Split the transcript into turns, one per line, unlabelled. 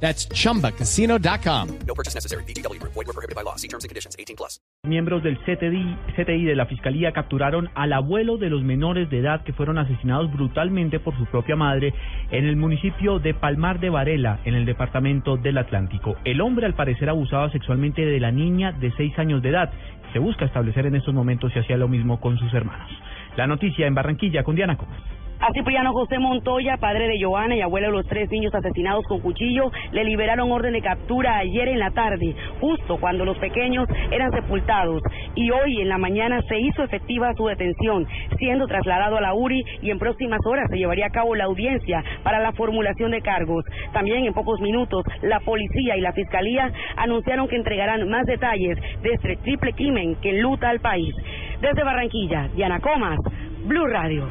That's chumbacasino.com.
No purchase necessary. BGW. Void were prohibited by law. See terms and conditions. 18 plus.
Miembros del CTI, CTI de la Fiscalía capturaron al abuelo de los menores de edad que fueron asesinados brutalmente por su propia madre en el municipio de Palmar de Varela, en el departamento del Atlántico. El hombre al parecer abusaba sexualmente de la niña de seis años de edad. Se busca establecer en estos momentos si hacía lo mismo con sus hermanos. La noticia en Barranquilla con Diana Comas.
A Cipriano José Montoya, padre de Joana y abuelo de los tres niños asesinados con cuchillo, le liberaron orden de captura ayer en la tarde, justo cuando los pequeños eran sepultados. Y hoy en la mañana se hizo efectiva su detención, siendo trasladado a la URI y en próximas horas se llevaría a cabo la audiencia para la formulación de cargos. También en pocos minutos la policía y la fiscalía anunciaron que entregarán más detalles de este triple crimen que luta al país. Desde Barranquilla, Diana Comas, Blue Radio.